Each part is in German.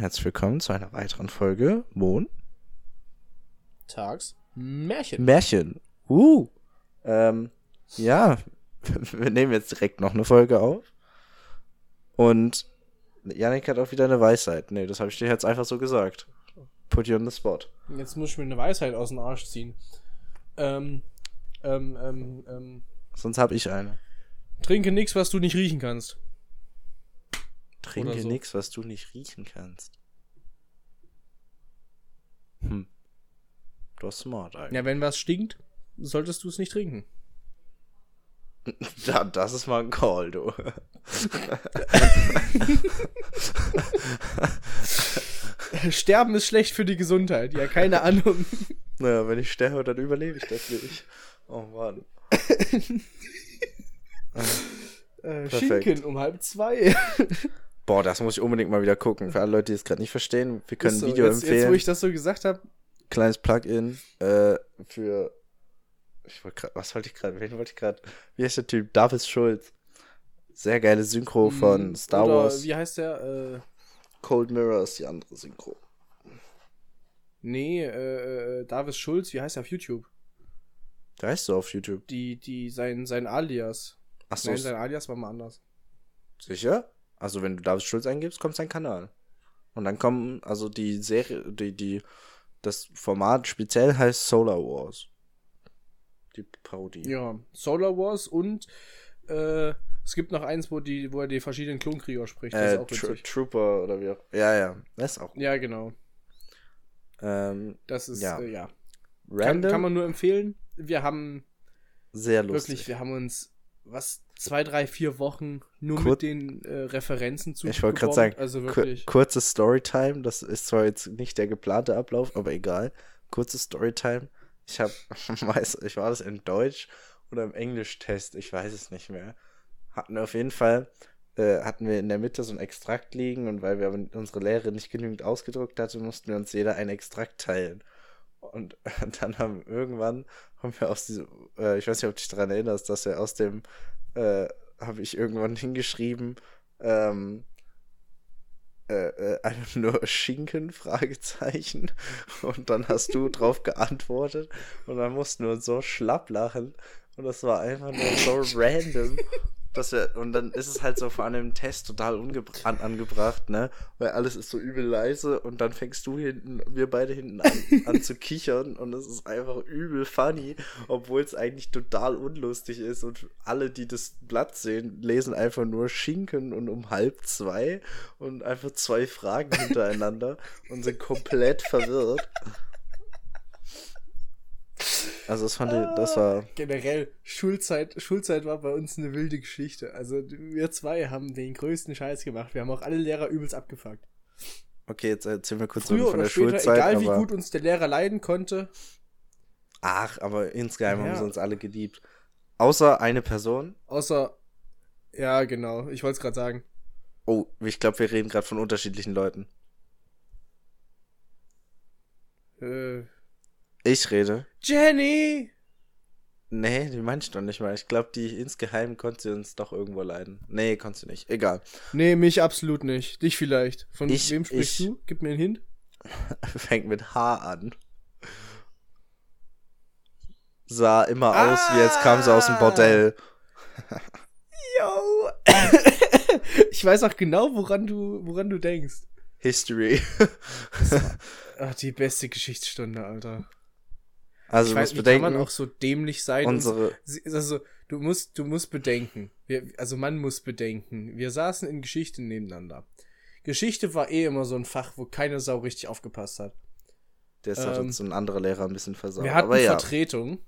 Herzlich willkommen zu einer weiteren Folge Mon Tags Märchen. Märchen. Uh. Ähm, ja, wir nehmen jetzt direkt noch eine Folge auf. Und Janik hat auch wieder eine Weisheit. Nee, das habe ich dir jetzt einfach so gesagt. Put you on the spot. Jetzt muss ich mir eine Weisheit aus dem Arsch ziehen. Ähm, ähm, ähm, ähm. Sonst habe ich eine. Trinke nichts, was du nicht riechen kannst. Trinke so. nichts, was du nicht riechen kannst. Hm. Du hast smart eigentlich. Ja, wenn was stinkt, solltest du es nicht trinken. Ja, das ist mal ein Call, du. Sterben ist schlecht für die Gesundheit. Ja, keine Ahnung. naja, wenn ich sterbe, dann überlebe ich das nicht. Oh Mann. Äh. Schinken um halb zwei. Boah, das muss ich unbedingt mal wieder gucken. Für alle Leute, die es gerade nicht verstehen, wir können Ist ein so, Video jetzt, empfehlen. Jetzt, wo ich das so gesagt habe, Kleines Plugin äh, für. Ich wollte gerade, was wollte ich gerade? Wen wollte ich gerade? Wie heißt der Typ? David Schulz. Sehr geile Synchro von Star oder Wars. Wie heißt der? Äh, Cold Mirror ist die andere Synchro. nee, äh, äh, Davis Schulz, wie heißt er auf YouTube? Der heißt so auf YouTube. Die, die, sein, sein Alias. Achso, Nein, sein Alias war mal anders. sicher? Also, wenn du David Schulz eingibst, kommt sein Kanal. Und dann kommen, also die Serie, die, die, das Format speziell heißt Solar Wars. Die Parodie. Ja, Solar Wars und äh, es gibt noch eins, wo, die, wo er die verschiedenen Klonkrieger spricht. Das Äh, ist auch Tro witzig. Trooper oder wie auch. Ja, ja. Das ist auch. Ja, genau. Ähm, Das ist, Ja. Äh, ja. Kann, random. kann man nur empfehlen. Wir haben sehr lustig. wirklich, wir haben uns was, zwei, drei, vier Wochen nur Kur- mit den äh, Referenzen zu Ich wollte gerade sagen, Also Kur wirklich. kurze Storytime, das ist zwar jetzt nicht der geplante Ablauf, aber egal. Kurze Storytime. Ich habe, weiß, ich war das in Deutsch oder im Englisch-Test, ich weiß es nicht mehr. Hatten auf jeden Fall, äh, hatten wir in der Mitte so ein Extrakt liegen und weil wir unsere Lehrerin nicht genügend ausgedruckt hatte, mussten wir uns jeder einen Extrakt teilen. Und dann haben irgendwann, haben wir aus diesem, äh, ich weiß nicht, ob du dich daran erinnerst, dass wir aus dem, äh, habe ich irgendwann hingeschrieben, ähm, äh, äh, einfach nur Schinken, Fragezeichen. Und dann hast du drauf geantwortet. Und dann mussten wir uns so schlapp lachen. Und das war einfach nur so random. Dass wir, und dann ist es halt so vor einem Test total an, angebracht, ne? Weil alles ist so übel leise und dann fängst du hinten, wir beide hinten an, an zu kichern und es ist einfach übel funny, obwohl es eigentlich total unlustig ist und alle, die das Blatt sehen, lesen einfach nur Schinken und um halb zwei und einfach zwei Fragen hintereinander und sind komplett verwirrt. Also das fand ich, das war Generell, Schulzeit, Schulzeit war bei uns eine wilde Geschichte. Also wir zwei haben den größten Scheiß gemacht. Wir haben auch alle Lehrer übelst abgefuckt. Okay, jetzt erzählen wir kurz Früher von der später, Schulzeit, egal wie aber gut uns der Lehrer leiden konnte, ach, aber insgeheim haben Ja. sie uns alle geliebt. Außer eine Person. außer, ja genau, ich wollte es gerade sagen. Oh, ich glaube, wir reden gerade von unterschiedlichen Leuten. Äh, Ich rede. Jenny! Nee, die meinst du doch nicht mal. Ich glaube, die insgeheim konnte sie uns doch irgendwo leiden. Nee, konnte sie nicht. Egal. Nee, mich absolut nicht. Dich vielleicht. Von Ich- wem sprichst ich- du? Gib mir einen Hint. Fängt mit H an. Sah immer aus, wie als kam sie aus dem Ah. Bordell. Yo! ich weiß auch genau, woran du, woran du denkst. History. Ach, die beste Geschichtsstunde, Alter. Also ich du weiß, musst wie kann man bedenken, auch so dämlich sein? und unsere. Sie- Also, du musst, du musst bedenken. Wir, also, man muss bedenken. Wir saßen in Geschichte nebeneinander. Geschichte war eh immer so ein Fach, wo keine Sau richtig aufgepasst hat. Das hat ähm, uns so ein anderer Lehrer ein bisschen versaut. Wir hatten Aber ja. Vertretung.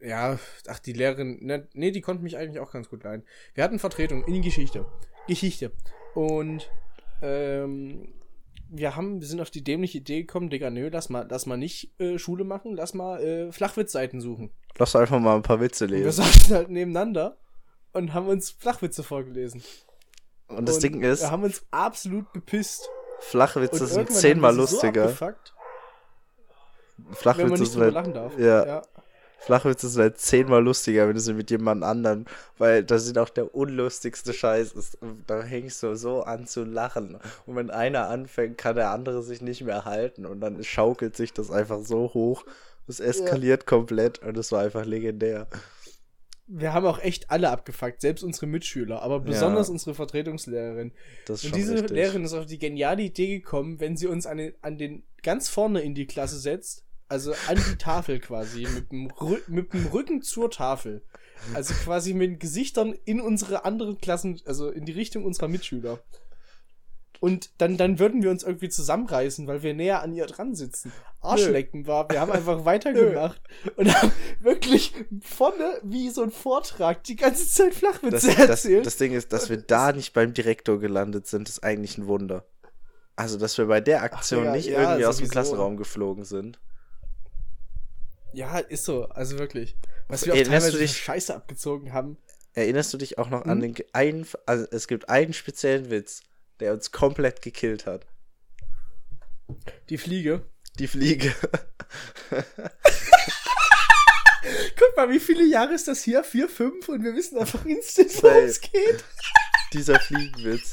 Ja, ach, die Lehrerin, ne, nee, die konnte mich eigentlich auch ganz gut leiden. Wir hatten Vertretung in Geschichte. Geschichte. Und, ähm, wir haben, wir sind auf die dämliche Idee gekommen, Digga, nö, lass mal, lass mal nicht äh, Schule machen, lass mal äh, Flachwitzseiten suchen. Lass einfach mal ein paar Witze Und wir lesen. saßen halt nebeneinander und haben uns Flachwitze vorgelesen. Und das und Ding ist, Wir haben uns absolut bepisst. Flachwitze sind zehnmal lustiger. So abgefuckt, wenn man Flachwitze nicht sind drüber halt, lachen darf. ja. ja. Flachwitze sind halt zehnmal lustiger, wenn du sie mit jemand anderen, weil das sind auch der unlustigste Scheiß ist. Da hängst du so an zu lachen. Und wenn einer anfängt, kann der andere sich nicht mehr halten und dann schaukelt sich das einfach so hoch. Es eskaliert ja. komplett und es war einfach legendär. Wir haben auch echt alle abgefuckt, selbst unsere Mitschüler, aber besonders ja. unsere Vertretungslehrerin. und diese richtig. Lehrerin ist auf die geniale Idee gekommen, wenn sie uns an den, an den ganz vorne in die Klasse setzt, also an die Tafel quasi, mit dem, mit dem Rücken zur Tafel. Also quasi mit den Gesichtern in unsere anderen Klassen, also in die Richtung unserer Mitschüler. Und dann, dann würden wir uns irgendwie zusammenreißen, weil wir näher an ihr dran sitzen. Arschlecken war, wir haben einfach weitergemacht und haben wirklich vorne wie so ein Vortrag die ganze Zeit Flachwitze das, erzählt. Das, das Ding ist, dass wir da nicht beim Direktor gelandet sind, ist eigentlich ein Wunder. Also, dass wir bei der Aktion Ach, ja, nicht ja, irgendwie sowieso. aus dem Klassenraum geflogen sind. Ja, ist so, also wirklich. Was wir auch Erinnerst teilweise dich, Scheiße abgezogen haben. Erinnerst du dich auch noch hm? an den einen, also es gibt einen speziellen Witz, der uns komplett gekillt hat. Die Fliege. Die Fliege. Guck mal, wie viele Jahre ist das hier? Vier, fünf und wir wissen einfach instant, worum es geht. Dieser Fliegenwitz.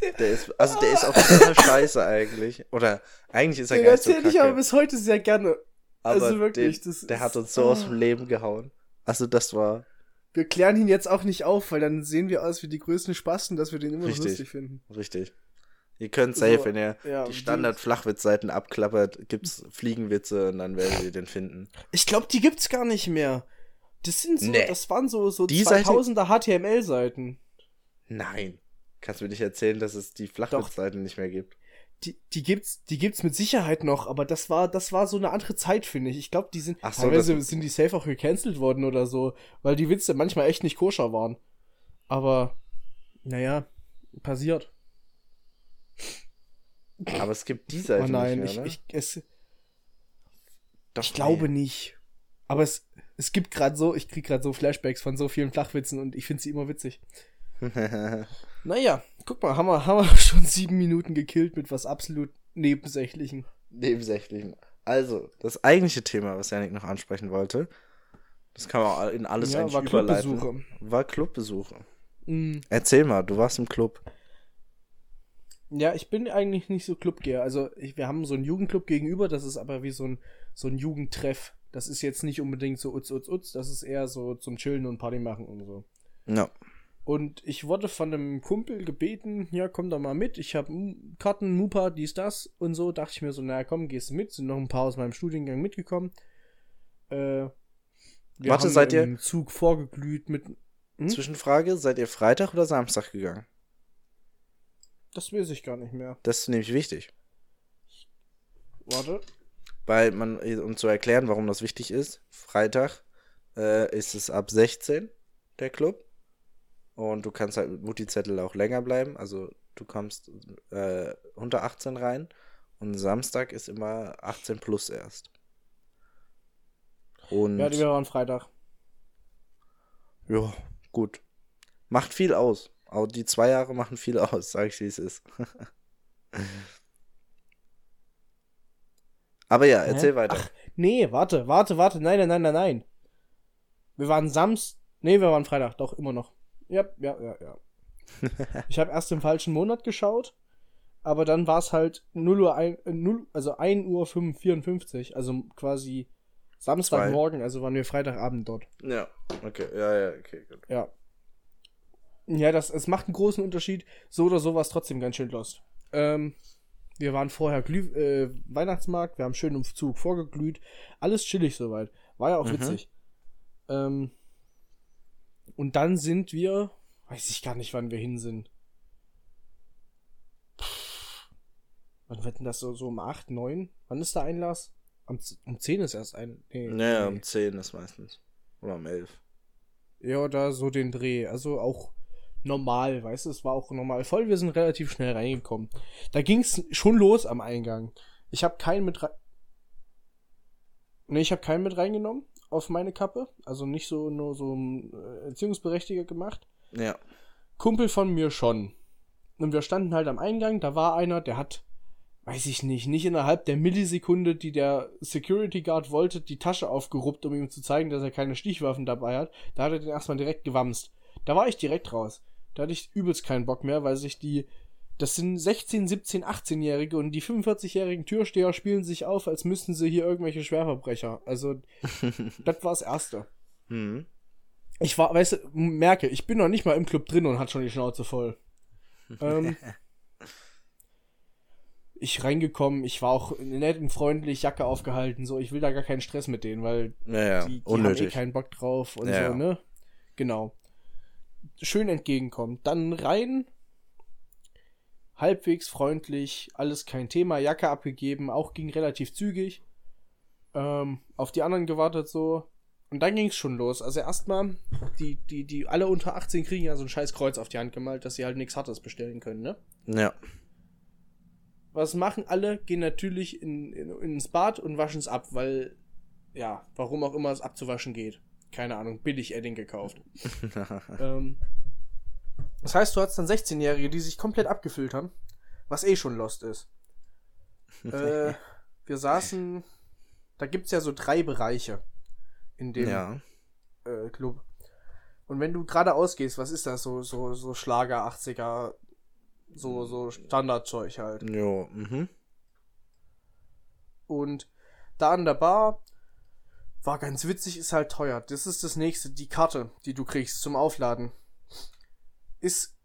Der, der ist, also der ist auch total scheiße eigentlich. Oder eigentlich ist er gar nicht so erzähle ich aber bis heute sehr gerne. Aber also wirklich, den, der hat uns so oh. aus dem Leben gehauen. Also das war. Wir klären ihn jetzt auch nicht auf, weil dann sehen wir aus wie die größten Spasten, dass wir den immer richtig, lustig finden. Richtig. Ihr könnt safe, so, wenn ihr ja, die Standard-Flachwitz-Seiten abklappert, gibt's Fliegenwitze und dann werdet ihr den finden. Ich glaube, die gibt's gar nicht mehr. Das sind so, nee. das waren so, so die 2000er HTML-Seiten. Nein. Kannst du mir nicht erzählen, dass es die Flachwitz-Seiten nicht mehr gibt? Die, die gibt's, die gibt's mit Sicherheit noch, aber das war, das war so eine andere Zeit, finde ich. Ich glaube, die sind, Ach so, teilweise sind die safe auch gecancelt worden oder so, weil die Witze manchmal echt nicht koscher waren. Aber, naja, passiert. Aber es gibt die Seite oh nein, nicht mehr, ich, ne? ich, es, Doch, ich glaube nicht. Aber es, es gibt gerade so, ich krieg gerade so Flashbacks von so vielen Flachwitzen und ich finde sie immer witzig. naja, guck mal, haben wir, haben wir schon sieben Minuten gekillt mit was absolut Nebensächlichen. Nebensächlichen. Also, das eigentliche Thema, was Janik noch ansprechen wollte, das kann man in alles ja, eigentlich war überleiten. Clubbesuche. War Clubbesuche. Mhm. Erzähl mal, du warst im Club. Ja, ich bin eigentlich nicht so Clubgeher. Also, ich, wir haben so einen Jugendclub gegenüber, das ist aber wie so ein, so ein Jugendtreff. Das ist jetzt nicht unbedingt so utz, utz, utz, das ist eher so zum Chillen und Party machen und so. Ja. No. Und ich wurde von einem Kumpel gebeten, ja, komm doch mal mit. Ich habe Karten, Mupa, dies, das und so. Dachte ich mir so, naja, komm, gehst du mit. Sind noch ein paar aus meinem Studiengang mitgekommen. Äh, Warte, seid ihr im Zug vorgeglüht mit. Hm? Zwischenfrage, seid ihr Freitag oder Samstag gegangen? Das weiß ich gar nicht mehr. Das ist nämlich wichtig. Warte. Weil man, um zu erklären, warum das wichtig ist, Freitag äh, ist es ab 16, der Club. Und du kannst halt mit Mutti-Zettel auch länger bleiben. Also du kommst äh, unter 18 rein. Und Samstag ist immer 18 plus erst. Und ja, die waren Freitag. Ja, gut. Macht viel aus. Auch die zwei Jahre machen viel aus, sag ich, wie es ist. Aber ja, erzähl Hä? weiter. Ach, nee, warte, warte, warte. Nein, nein, nein, nein, nein. Wir waren Samstag. Nee, wir waren Freitag, doch, immer noch. Ja, ja, ja, ja. ich habe erst im falschen Monat geschaut, aber dann war es halt 0 Uhr, 1, 0, also 1 Uhr 54, also quasi Samstagmorgen, also waren wir Freitagabend dort. Ja, okay, ja, ja, okay, gut. Ja. Ja, das, es macht einen großen Unterschied. So oder so war es trotzdem ganz schön lost. Ähm, wir waren vorher Glüh äh, Weihnachtsmarkt, wir haben schön im Zug vorgeglüht. Alles chillig soweit. War ja auch mhm. witzig. Ähm, und dann sind wir, weiß ich gar nicht, wann wir hin sind. wann wird denn das so, so um 8, 9? Wann ist der Einlass? Um, um 10 ist erst ein. Nee, naja, nee. um 10 ist meistens. Oder um 11. Ja, da so den Dreh. Also auch normal, weißt du, es war auch normal voll. Wir sind relativ schnell reingekommen. Da ging es schon los am Eingang. Ich habe keinen mit rein. Nee, ich habe keinen mit reingenommen auf meine Kappe. Also nicht so nur so ein äh, Erziehungsberechtiger gemacht. Ja. Kumpel von mir schon. Und wir standen halt am Eingang, da war einer, der hat weiß ich nicht, nicht innerhalb der Millisekunde, die der Security Guard wollte, die Tasche aufgeruppt, um ihm zu zeigen, dass er keine Stichwaffen dabei hat. Da hat er den erstmal direkt gewamst. Da war ich direkt raus. Da hatte ich übelst keinen Bock mehr, weil sich die, das sind 16, 17, 18-Jährige und die 45-jährigen Türsteher spielen sich auf, als müssten sie hier irgendwelche Schwerverbrecher. Also, das war das Erste. Mhm. Ich war, weißt du, merke, ich bin noch nicht mal im Club drin und hat schon die Schnauze voll. ähm, ich reingekommen, ich war auch nett und freundlich, Jacke aufgehalten, so, ich will da gar keinen Stress mit denen, weil ja, die, die haben eh keinen Bock drauf und ja. so, ne? Genau. Schön entgegenkommen. Dann rein, halbwegs freundlich, alles kein Thema, Jacke abgegeben, auch ging relativ zügig. Ähm, auf die anderen gewartet so. Und dann ging es schon los. Also erstmal, die, die, die alle unter 18 kriegen ja so ein scheiß Kreuz auf die Hand gemalt, dass sie halt nichts Hartes bestellen können, ne? Ja. Was machen alle? Gehen natürlich in, in, ins Bad und waschen es ab, weil, ja, warum auch immer es abzuwaschen geht. Keine Ahnung, billig Edding gekauft. ähm, das heißt, du hast dann 16-Jährige, die sich komplett abgefüllt haben, was eh schon lost ist. äh, wir saßen, da gibt es ja so drei Bereiche in dem ja. äh, Club. Und wenn du gerade ausgehst, was ist das? So, so, so Schlager, 80er, so, so Standardzeug halt. Jo, mhm. Und da an der Bar war ganz witzig, ist halt teuer. Das ist das nächste. Die Karte, die du kriegst zum Aufladen, ist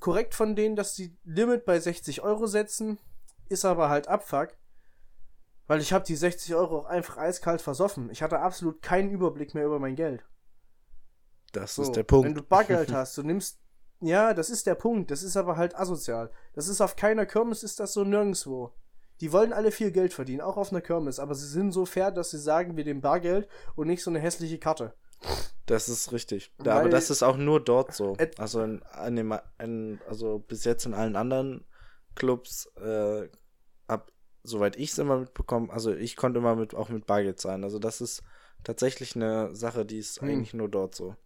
korrekt von denen, dass die Limit bei 60 Euro setzen, ist aber halt Abfuck, weil ich habe die 60 Euro auch einfach eiskalt versoffen. Ich hatte absolut keinen Überblick mehr über mein Geld. Das so, ist der Punkt. Wenn du Bargeld hast, du nimmst ja, das ist der Punkt. Das ist aber halt asozial. Das ist auf keiner Kirmes, ist das so nirgendwo. Die wollen alle viel Geld verdienen, auch auf einer Kirmes, aber sie sind so fair, dass sie sagen, wir dem Bargeld und nicht so eine hässliche Karte. Das ist richtig. Weil, aber das ist auch nur dort so. Also, in, in dem, in, also bis jetzt in allen anderen Clubs, äh, ab, soweit ich es immer mitbekommen, also ich konnte immer mit, auch mit Bargeld sein. Also das ist tatsächlich eine Sache, die ist hm. eigentlich nur dort so.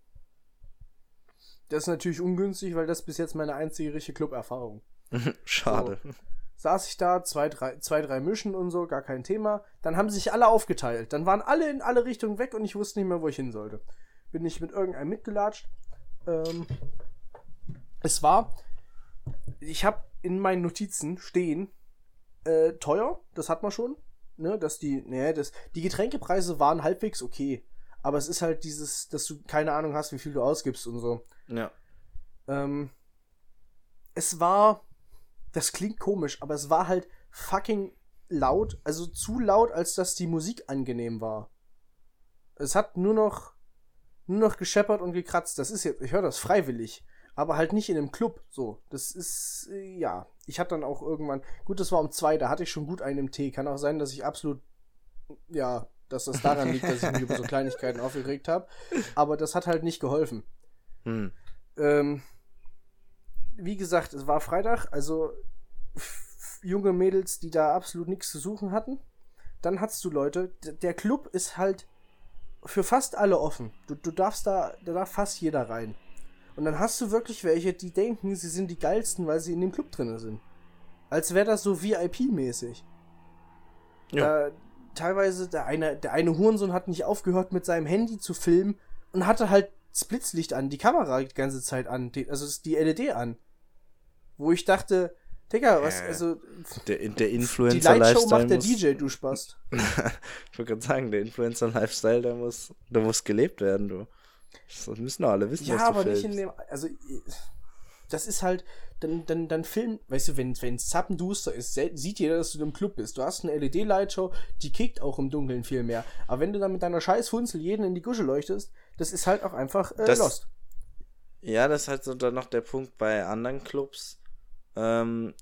Das ist natürlich ungünstig, weil das bis jetzt meine einzige richtige Club-Erfahrung. Schade. So, saß ich da, zwei drei, zwei, drei Mischen und so, gar kein Thema. Dann haben sich alle aufgeteilt. Dann waren alle in alle Richtungen weg und ich wusste nicht mehr, wo ich hin sollte. Bin ich mit irgendeinem mitgelatscht. Ähm, es war, ich habe in meinen Notizen stehen, äh, teuer, das hat man schon. Ne, dass die, ne, das, die Getränkepreise waren halbwegs okay. Aber es ist halt dieses, dass du keine Ahnung hast, wie viel du ausgibst und so. Ja. Ähm, es war, das klingt komisch, aber es war halt fucking laut, also zu laut, als dass die Musik angenehm war. Es hat nur noch, nur noch gescheppert und gekratzt. Das ist jetzt, ich höre das freiwillig, aber halt nicht in einem Club. So, das ist, äh, ja. Ich hatte dann auch irgendwann, gut, das war um zwei, da hatte ich schon gut einen im Tee. Kann auch sein, dass ich absolut, ja, dass das daran liegt, dass ich mich über so Kleinigkeiten aufgeregt habe. Aber das hat halt nicht geholfen. Hm. Ähm, wie gesagt, es war Freitag, also junge Mädels, die da absolut nichts zu suchen hatten. Dann hattest du Leute, der Club ist halt für fast alle offen. Du, du darfst da, da darf fast jeder rein. Und dann hast du wirklich welche, die denken, sie sind die geilsten, weil sie in dem Club drin sind. Als wäre das so VIP-mäßig. Ja. Da, teilweise, der eine, der eine Hurensohn hat nicht aufgehört, mit seinem Handy zu filmen und hatte halt das Blitzlicht an, die Kamera die ganze Zeit an, die, also die LED an. Wo ich dachte, Digga, was, also. Der, der Influencer-Lifestyle. Die Lightshow macht der DJ, du Spaß. ich wollte gerade sagen, der Influencer-Lifestyle, der muss, der muss gelebt werden, du. Das müssen doch alle wissen, ja, was du aber filmst. nicht in dem, also, das ist halt, dann, dann, dann film, weißt du, wenn es zappenduster ist, sieht jeder, dass du im Club bist. Du hast eine LED-Lightshow, die kickt auch im Dunkeln viel mehr. Aber wenn du dann mit deiner scheiß Funzel jeden in die Gusche leuchtest, das ist halt auch einfach äh, das, lost. Ja, das ist halt so dann noch der Punkt bei anderen Clubs. Ähm,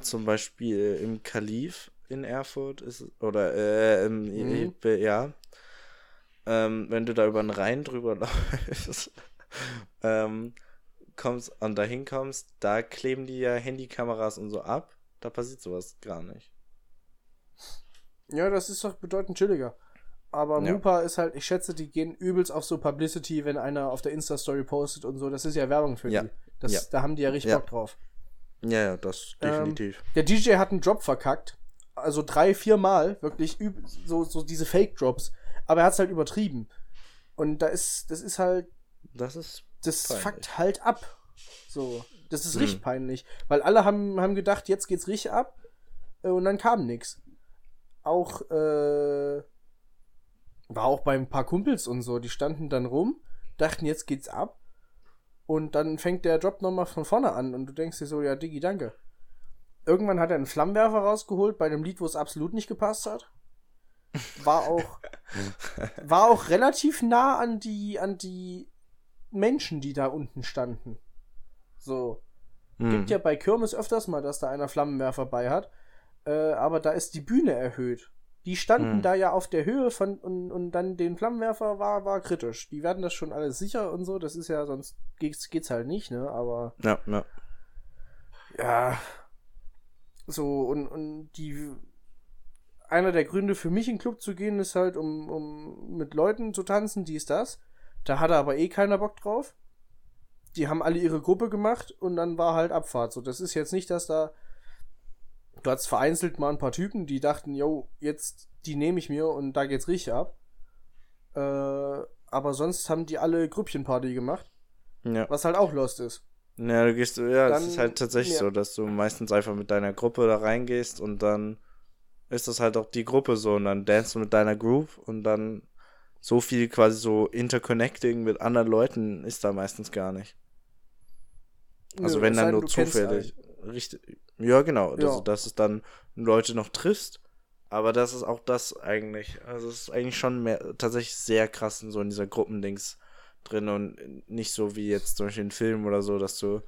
zum Beispiel im Kalif in Erfurt ist oder äh, im, mhm. ja. Ähm, wenn du da über den Rhein drüber läufst, ähm, kommst und da hinkommst, da kleben die ja Handykameras und so ab. Da passiert sowas gar nicht. Ja, das ist doch bedeutend chilliger. Aber ja. Mupa ist halt, ich schätze, die gehen übelst auf so Publicity, wenn einer auf der Insta-Story postet und so. Das ist ja Werbung für ja. die. Das, ja. Da haben die ja richtig Bock drauf. Ja, ja, das definitiv. Ähm, der DJ hat einen Drop verkackt. Also drei, vier Mal, wirklich so, so diese Fake-Drops. Aber er hat es halt übertrieben. Und da ist, das ist halt. Das ist. Das peinlich. fuckt halt ab. So. Das ist hm. richtig peinlich. Weil alle haben, haben gedacht, jetzt geht's richtig ab. Äh, und dann kam nichts. Auch, äh, war auch bei ein paar Kumpels und so, die standen dann rum, dachten, jetzt geht's ab. Und dann fängt der Drop nochmal von vorne an und du denkst dir so, ja, Diggi, danke. Irgendwann hat er einen Flammenwerfer rausgeholt bei dem Lied, wo es absolut nicht gepasst hat. War auch, war auch relativ nah an die, an die Menschen, die da unten standen. So. Hm. Gibt ja bei Kirmes öfters mal, dass da einer Flammenwerfer bei hat. Äh, aber da ist die Bühne erhöht. Die standen hm. da ja auf der Höhe von und, und dann den Flammenwerfer war, war kritisch. Die werden das schon alles sicher und so. Das ist ja, sonst geht's, geht's halt nicht, ne? Aber. Ja, ja. Ja. So, und, und die. Einer der Gründe für mich in den Club zu gehen, ist halt, um, um mit Leuten zu tanzen, dies, das. Da hatte aber eh keiner Bock drauf. Die haben alle ihre Gruppe gemacht und dann war halt Abfahrt. So, das ist jetzt nicht, dass da du hattest vereinzelt mal ein paar Typen, die dachten, yo, jetzt, die nehme ich mir und da geht's richtig ab. Äh, aber sonst haben die alle Grüppchenparty gemacht. Ja. Was halt auch lost ist. Ja, du gehst, ja, es ist halt tatsächlich ja. so, dass du meistens einfach mit deiner Gruppe da reingehst und dann ist das halt auch die Gruppe so und dann dance du mit deiner Groove und dann so viel quasi so Interconnecting mit anderen Leuten ist da meistens gar nicht. Also Nö, wenn dann nur zufällig. Richtig, ja, genau. Ja. Also, dass es dann Leute noch triffst. Aber das ist auch das eigentlich. Also, es ist eigentlich schon mehr, tatsächlich sehr krass in so in dieser Gruppendings drin und nicht so wie jetzt zum Beispiel in Filmen oder so, dass du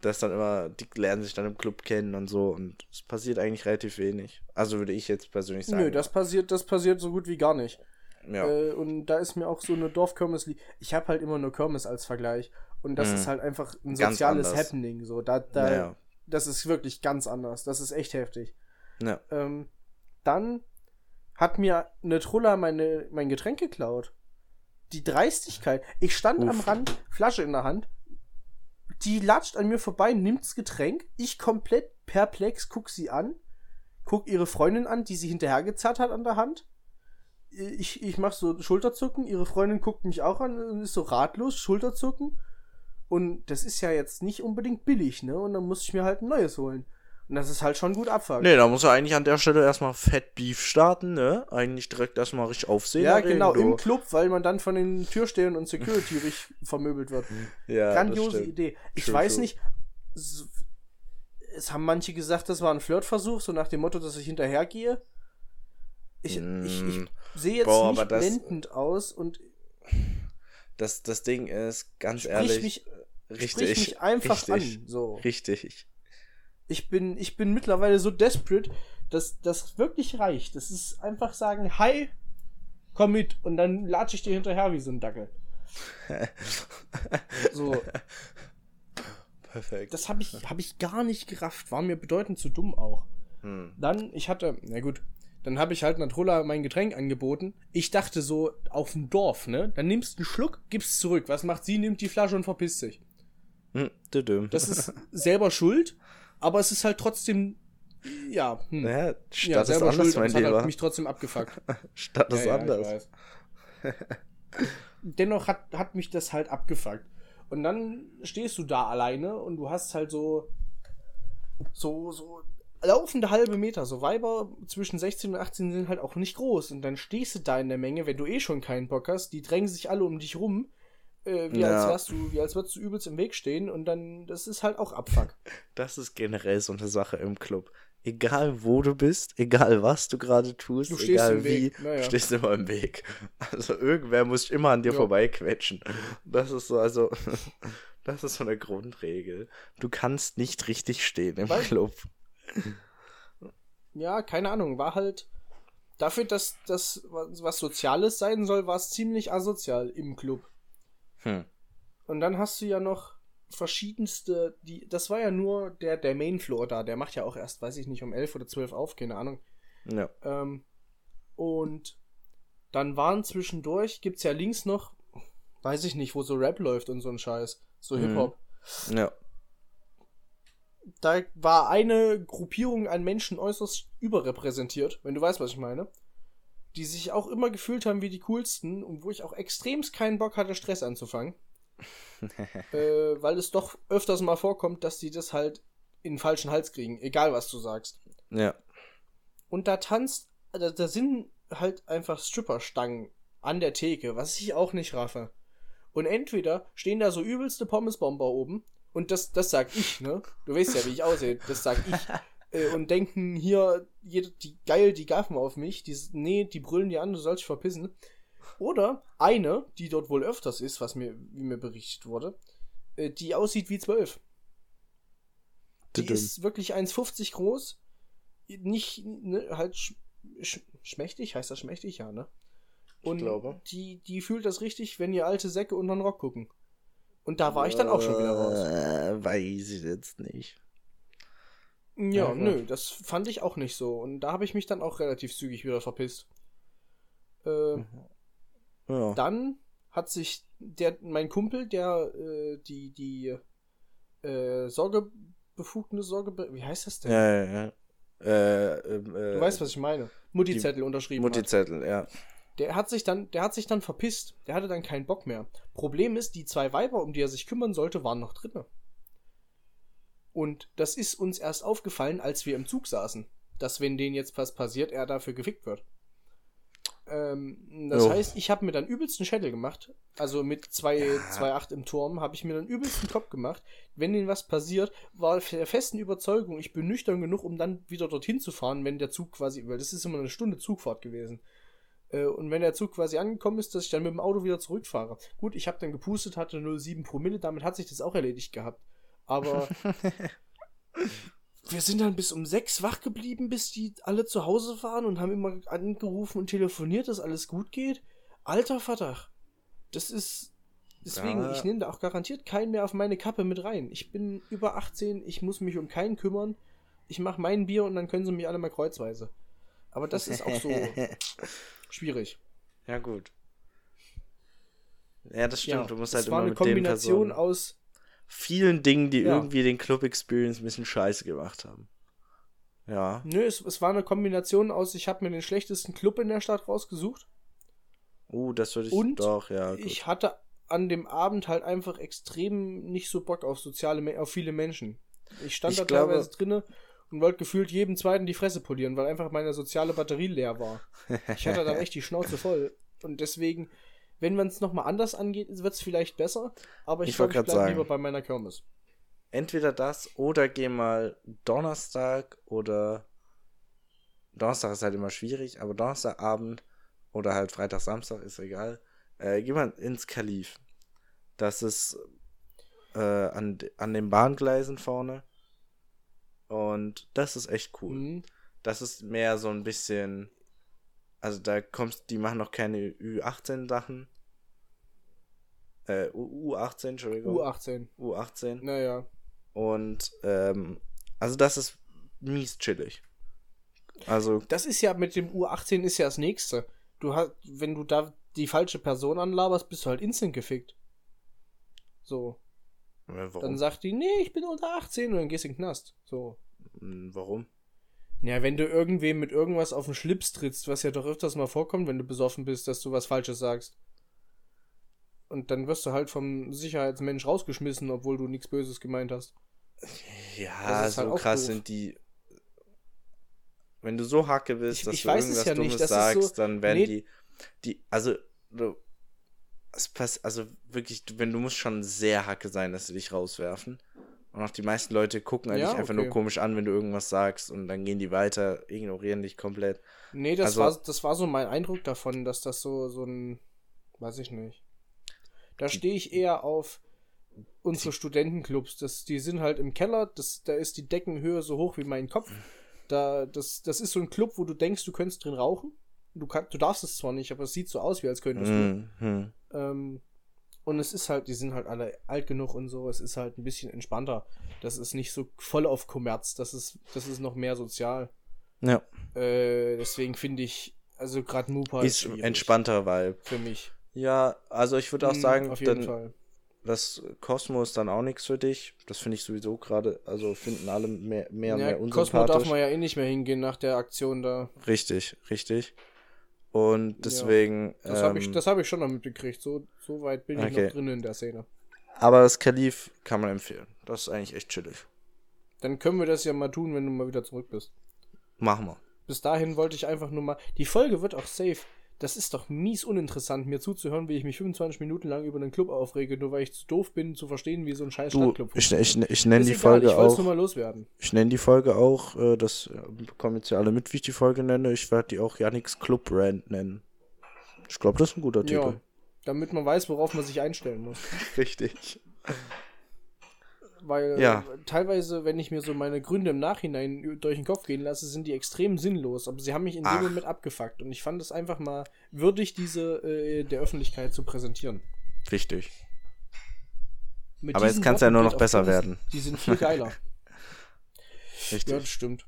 das dann immer, die lernen sich dann im Club kennen und so und es passiert eigentlich relativ wenig. Also würde ich jetzt persönlich sagen. Nö, das passiert, das passiert so gut wie gar nicht. Ja. Äh, und da ist mir auch so eine Dorfkirmes, ich habe halt immer nur Kirmes als Vergleich und das mhm. ist halt einfach ein soziales Happening. So, da, da, naja das ist wirklich ganz anders. Das ist echt heftig. Ja. Ähm, dann hat mir eine Trulla meine, mein Getränk geklaut. Die Dreistigkeit. Ich stand Uff. am Rand, Flasche in der Hand. Die latscht an mir vorbei, nimmt's Getränk. Ich komplett perplex, guck sie an. Guck ihre Freundin an, die sie hinterhergezerrt hat an der Hand. Ich, ich mach so Schulterzucken. Ihre Freundin guckt mich auch an und ist so ratlos, Schulterzucken. Und das ist ja jetzt nicht unbedingt billig, ne? Und dann muss ich mir halt ein neues holen. Und das ist halt schon gut abfuckt. Nee, da muss er eigentlich an der Stelle erstmal Fett Beef starten, ne? Eigentlich direkt erstmal richtig aufsehen. Ja, genau, im Club, weil man dann von den Türstehern und Security richtig vermöbelt wird. Ja, Grandiose Idee. Ich true, weiß true. nicht, es haben manche gesagt, das war ein Flirtversuch, so nach dem Motto, dass ich hinterhergehe. Ich, mm, ich, ich mm. sehe jetzt boah, nicht blendend aus und das, das Ding ist, ganz Sprich ehrlich. Mich Richtig. Sprich mich einfach richtig, an. So. Richtig. Ich bin, ich bin mittlerweile so desperate, dass das wirklich reicht. Das ist einfach sagen, hi, komm mit und dann latsche ich dir hinterher wie so ein Dackel. so. Perfekt. Das habe ich, hab ich gar nicht gerafft. War mir bedeutend zu dumm auch. Hm. Dann, ich hatte, na gut, dann habe ich halt Natrola mein Getränk angeboten. Ich dachte so, auf dem Dorf, ne? Dann nimmst du einen Schluck, gibst zurück. Was macht sie? Nimmt die Flasche und verpisst sich. Hm, das ist selber schuld, aber es ist halt trotzdem, ja, hm. naja, statt ja, selber anders, schuld, mein es hat halt mich trotzdem abgefuckt. statt ja, ja, anders. Dennoch hat, hat mich das halt abgefuckt. Und dann stehst du da alleine und du hast halt so, so, so laufende halbe Meter. So Weiber zwischen 16 und 18 sind halt auch nicht groß. Und dann stehst du da in der Menge, wenn du eh schon keinen Bock hast. Die drängen sich alle um dich rum äh, wie, ja. als wärst du, wie als würdest du übelst im Weg stehen und dann, das ist halt auch Abfuck. Das ist generell so eine Sache im Club. Egal wo du bist, egal was du gerade tust, du egal wie, naja. stehst immer im Weg. Also irgendwer muss immer an dir ja. vorbeiquetschen. Das ist so, also, das ist so eine Grundregel. Du kannst nicht richtig stehen im Weil, Club. Ja, keine Ahnung, war halt dafür, dass das was Soziales sein soll, war es ziemlich asozial im Club. Hm. Und dann hast du ja noch verschiedenste, die, das war ja nur der, der Main Floor da, der macht ja auch erst, weiß ich nicht, um 11 oder 12 auf, keine Ahnung. Ja. Ähm, und dann waren zwischendurch, gibt's ja links noch, weiß ich nicht, wo so Rap läuft und so ein Scheiß, so mhm. Hip-Hop. Ja. Da war eine Gruppierung an Menschen äußerst überrepräsentiert, wenn du weißt, was ich meine. Die sich auch immer gefühlt haben wie die coolsten und wo ich auch extremst keinen Bock hatte, Stress anzufangen. äh, weil es doch öfters mal vorkommt, dass die das halt in den falschen Hals kriegen, egal was du sagst. Ja. Und da tanzt, da, da sind halt einfach Stripperstangen an der Theke, was ich auch nicht raffe. Und entweder stehen da so übelste Pommesbomber oben, und das, das sag ich, ne? Du weißt ja, wie ich aussehe, das sag ich. Äh, und denken hier, jede, die geil, die gaffen auf mich, die, nee, die brüllen die an, du sollst dich verpissen. Oder eine, die dort wohl öfters ist, was mir, wie mir berichtet wurde, äh, die aussieht wie zwölf. Die Tudum. ist wirklich 1,50 groß, nicht, ne, halt sch sch schmächtig, heißt das schmächtig, ja, ne? Und glaube. Die, die fühlt das richtig, wenn ihr alte Säcke unter den Rock gucken. Und da war ich dann auch schon wieder raus. Äh, weiß ich jetzt nicht. Ja, Ja, nö, das fand ich auch nicht so. Und da habe ich mich dann auch relativ zügig wieder verpisst. Äh, Ja. Dann hat sich der, mein Kumpel, der äh, die, die äh, Sorgebefugnis, Sorge, wie heißt das denn? Ja, ja, ja. Äh, ähm, äh, Du weißt, was ich meine. Mutti-Zettel unterschrieben. Mutti-Zettel, ja. Der hat sich dann, der hat sich dann verpisst. Der hatte dann keinen Bock mehr. Problem ist, die zwei Weiber, um die er sich kümmern sollte, waren noch drinne. Und das ist uns erst aufgefallen, als wir im Zug saßen. Dass, wenn denen jetzt was passiert, er dafür gefickt wird. Ähm, das Jo. heißt, ich habe mir dann übelsten Schädel gemacht. Also mit 2,8 im Turm habe ich mir dann übelsten Kopf gemacht. Wenn denen was passiert, war der festen Überzeugung, ich bin nüchtern genug, um dann wieder dorthin zu fahren, wenn der Zug quasi, weil das ist immer eine Stunde Zugfahrt gewesen. Äh, Und wenn der Zug quasi angekommen ist, dass ich dann mit dem Auto wieder zurückfahre. Gut, ich habe dann gepustet, hatte 0,7 Promille, damit hat sich das auch erledigt gehabt. Aber wir sind dann bis um 6 wach geblieben, bis die alle zu Hause waren und haben immer angerufen und telefoniert, dass alles gut geht. Alter Vater, das ist. Deswegen, Ja. ich nehme da auch garantiert keinen mehr auf meine Kappe mit rein. Ich bin über 18, ich muss mich um keinen kümmern. Ich mache mein Bier und dann können sie mich alle mal kreuzweise. Aber das ist auch so schwierig. ja, gut. Ja, das stimmt. Ja, du musst halt war immer eine mit Kombination Personen, aus vielen Dingen, die Ja. irgendwie den Club Experience ein bisschen scheiße gemacht haben. Ja. Nö, es, es war eine Kombination aus, ich habe mir den schlechtesten Club in der Stadt rausgesucht Uh, das würde ich Und doch, ja. Gut. ich hatte an dem Abend halt einfach extrem nicht so Bock auf soziale, auf viele Menschen. Ich stand Ich da glaube- teilweise drinne und wollte gefühlt jedem zweiten die Fresse polieren, weil einfach meine soziale Batterie leer war. Ich hatte dann echt die Schnauze voll. Und deswegen, wenn man es nochmal anders angeht, wird es vielleicht besser. Aber ich, Ich glaube, ich bleibe lieber bei meiner Kirmes. Entweder das oder geh mal Donnerstag oder Donnerstag ist halt immer schwierig, aber Donnerstagabend oder halt Freitag, Samstag ist egal. Äh, geh mal ins Kalif. Das ist äh, an, an den Bahngleisen vorne. Und das ist echt cool. Mhm. Das ist mehr so ein bisschen. Also da kommst, die machen noch keine Ü18-Sachen. Äh, U- U18, Entschuldigung. U18. U18. Naja. Und ähm, also das ist mies chillig. Also, Das ist ja mit dem U18 ist ja das nächste. Du hast, wenn du da die falsche Person anlaberst, bist du halt instant gefickt. So. Äh, Dann sagt die, nee, ich bin unter 18 und dann gehst du in den Knast. So. Hm, Warum? Ja, wenn du irgendwem mit irgendwas auf den Schlips trittst, was ja doch öfters mal vorkommt, wenn du besoffen bist, dass du was Falsches sagst. Und dann wirst du halt vom Sicherheitsmensch rausgeschmissen, obwohl du nichts Böses gemeint hast. Ja, so halt krass doof. sind die. Wenn du so hacke bist, Ich- dass ich du irgendwas ja nicht, Dummes ist sagst, so- dann werden nee. die. Die, also, du. Es passt, also wirklich, du- wenn du musst schon sehr hacke sein, dass sie dich rauswerfen. Und auch die meisten Leute gucken eigentlich Ja, einfach okay. nur komisch an, wenn du irgendwas sagst und dann gehen die weiter, ignorieren dich komplett. Nee, das, Also- war, das war so mein Eindruck davon, dass das so, so ein. Weiß ich nicht. Da stehe ich eher auf unsere Studentenclubs. Das, die sind halt im Keller, das, da ist die Deckenhöhe so hoch wie mein Kopf. Da, das, das ist so ein Club, wo du denkst, du könntest drin rauchen. Du, kann, du darfst es zwar nicht, aber es sieht so aus, wie als könntest du. Mhm. hm. Ähm, und es ist halt, die sind halt alle alt genug und so, es ist halt ein bisschen entspannter. Das ist nicht so voll auf Kommerz, das ist, das ist noch mehr sozial. Ja, Äh, deswegen finde ich, also gerade Mupa ist schwierig entspannter Vibe. für mich. Ja, also ich würde auch Mhm, sagen, auf jeden dann Fall. das Cosmo ist dann auch nichts für dich. Das finde ich sowieso gerade, also finden alle mehr, mehr, Ja, mehr Cosmo unsympathisch. darf man ja eh nicht mehr hingehen nach der Aktion da. Richtig, richtig. Und deswegen. Das habe ich, ähm, das hab ich schon noch mitgekriegt. So, so weit bin ich Okay. noch drin in der Szene. aber das Kalif kann man empfehlen. Das ist eigentlich echt chillig. Dann können wir das ja mal tun, wenn du mal wieder zurück bist. Machen wir. Bis dahin wollte ich einfach nur mal. Die Folge wird auch safe. Das ist doch mies uninteressant, mir zuzuhören, wie ich mich 25 Minuten lang über einen Club aufrege, nur weil ich zu doof bin, zu verstehen, wie so ein scheiß Du, Stadtclub ich, funktioniert. ich, ich nenne Ist die egal, Folge ich auch. nur mal loswerden. Ich nenne die Folge auch, äh, das äh, bekommen jetzt ja alle mit, wie ich die Folge nenne. Ich werde die auch Yannicks Club Brand nennen. Ich glaube, das ist ein guter Ja, Titel. damit man weiß, worauf man sich einstellen muss. Richtig. Weil Ja. äh, teilweise, wenn ich mir so meine Gründe im Nachhinein durch den Kopf gehen lasse, sind die extrem sinnlos. Aber sie haben mich in dem. Moment abgefuckt. Und ich fand es einfach mal würdig, diese äh, der Öffentlichkeit zu präsentieren. Wichtig. Mit Aber jetzt diesen kann's ja nur noch besser werden. Die sind viel geiler. Richtig. ja, das stimmt.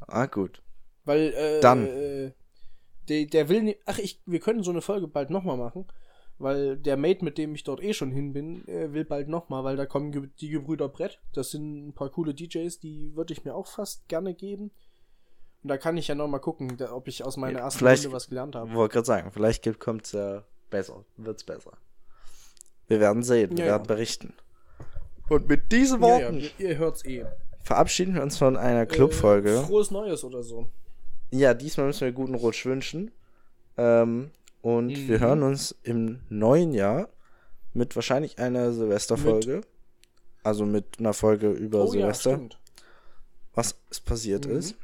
Ah, gut. Weil, äh, Dann. Äh, der, der will nicht. Ach, ich, wir können so eine Folge bald nochmal machen. Weil der Mate, mit dem ich dort eh schon hin bin, äh, will bald nochmal, weil da kommen die Gebrüder Brett. Das sind ein paar coole DJs, die würde ich mir auch fast gerne geben. Und da kann ich ja nochmal gucken, ob ich aus meiner Ja, ersten vielleicht- Runde was gelernt habe. Wollte gerade sagen, vielleicht kommt es ja besser. Wird's besser. Wir werden sehen, wir Ja, werden ja. berichten. Und mit diesen Ja, ja, Worten ihr, ihr hört's eh. verabschieden wir uns von einer Clubfolge. Äh, frohes Neues oder so. Ja, diesmal müssen wir guten Rutsch wünschen. Ähm, und Mhm. wir hören uns im neuen Jahr mit wahrscheinlich einer Silvesterfolge. Also mit einer Folge über Oh ja, Silvester, stimmt. was passiert Mhm. ist.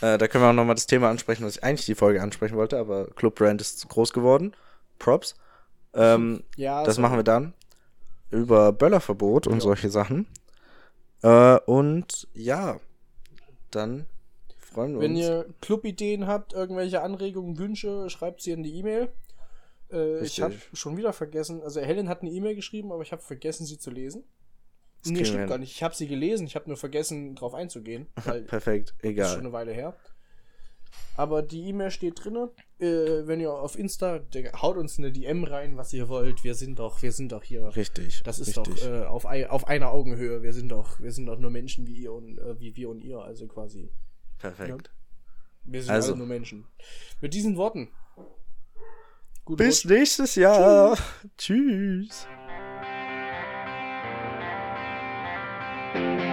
Äh, da können wir auch nochmal das Thema ansprechen, was ich eigentlich die Folge ansprechen wollte, aber Club Brand ist zu groß geworden. Props. Ähm, Ja, das so. machen wir dann über Böllerverbot und Ja. solche Sachen. Äh, und ja, dann freuen wir Wenn uns. ihr Clubideen habt, irgendwelche Anregungen, Wünsche, schreibt sie in die E-Mail. Äh, ich habe schon wieder vergessen, also Helen hat eine E-Mail geschrieben, aber ich habe vergessen, sie zu lesen. Das nee, stimmt hin. gar nicht. Ich habe sie gelesen, ich habe nur vergessen, drauf einzugehen, Perfekt, das ist schon egal. eine Weile her. Aber die E-Mail steht drinne. Äh, wenn ihr auf Insta, Digga, haut uns eine DM rein, was ihr wollt. Wir sind doch, wir sind doch hier. Richtig. Das ist richtig. doch äh, auf, auf einer Augenhöhe. Wir sind doch, wir sind doch nur Menschen wie ihr und äh, wie wir und ihr, also quasi. Perfekt. Wir sind Also. alle nur Menschen. Mit diesen Worten. Bis nächstes Jahr. Tschüss. Thank